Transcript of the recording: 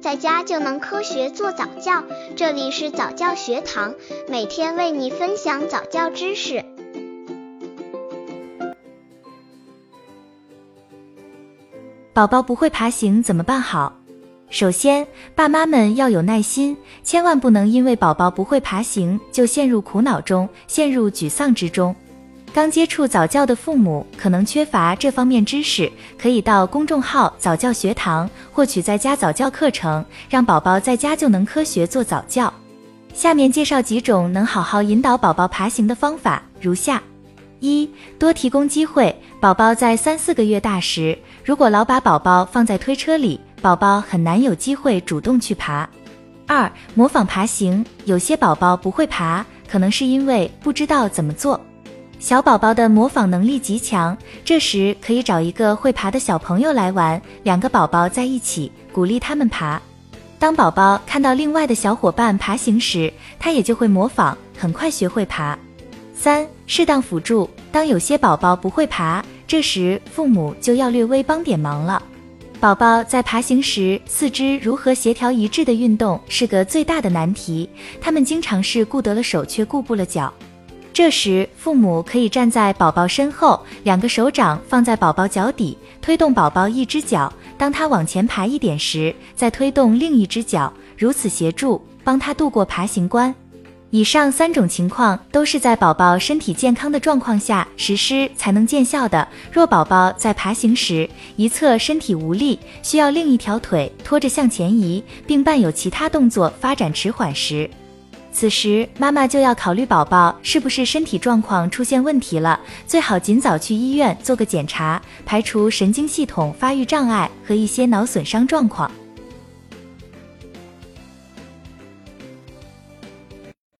在家就能科学做早教。这里是早教学堂，每天为你分享早教知识。宝宝不会爬行怎么办好？首先，爸妈们要有耐心，千万不能因为宝宝不会爬行就陷入苦恼中，陷入沮丧之中。刚接触早教的父母可能缺乏这方面知识，可以到公众号早教学堂获取在家早教课程，让宝宝在家就能科学做早教。下面介绍几种能好好引导宝宝爬行的方法，如下：一、多提供机会。宝宝在三四个月大时，如果老把宝宝放在推车里，宝宝很难有机会主动去爬。二、模仿爬行。有些宝宝不会爬，可能是因为不知道怎么做。小宝宝的模仿能力极强，这时可以找一个会爬的小朋友来玩，两个宝宝在一起，鼓励他们爬。当宝宝看到另外的小伙伴爬行时，他也就会模仿，很快学会爬。三、适当辅助。当有些宝宝不会爬，这时父母就要略微帮点忙了。宝宝在爬行时，四肢如何协调一致的运动是个最大的难题，他们经常是顾得了手却顾不了脚。这时，父母可以站在宝宝身后，两个手掌放在宝宝脚底，推动宝宝一只脚。当他往前爬一点时，再推动另一只脚，如此协助帮他度过爬行关。以上三种情况都是在宝宝身体健康的状况下实施才能见效的。若宝宝在爬行时一侧身体无力，需要另一条腿拖着向前移，并伴有其他动作发展迟缓时，此时妈妈就要考虑宝宝是不是身体状况出现问题了，最好尽早去医院做个检查，排除神经系统发育障碍和一些脑损伤状况。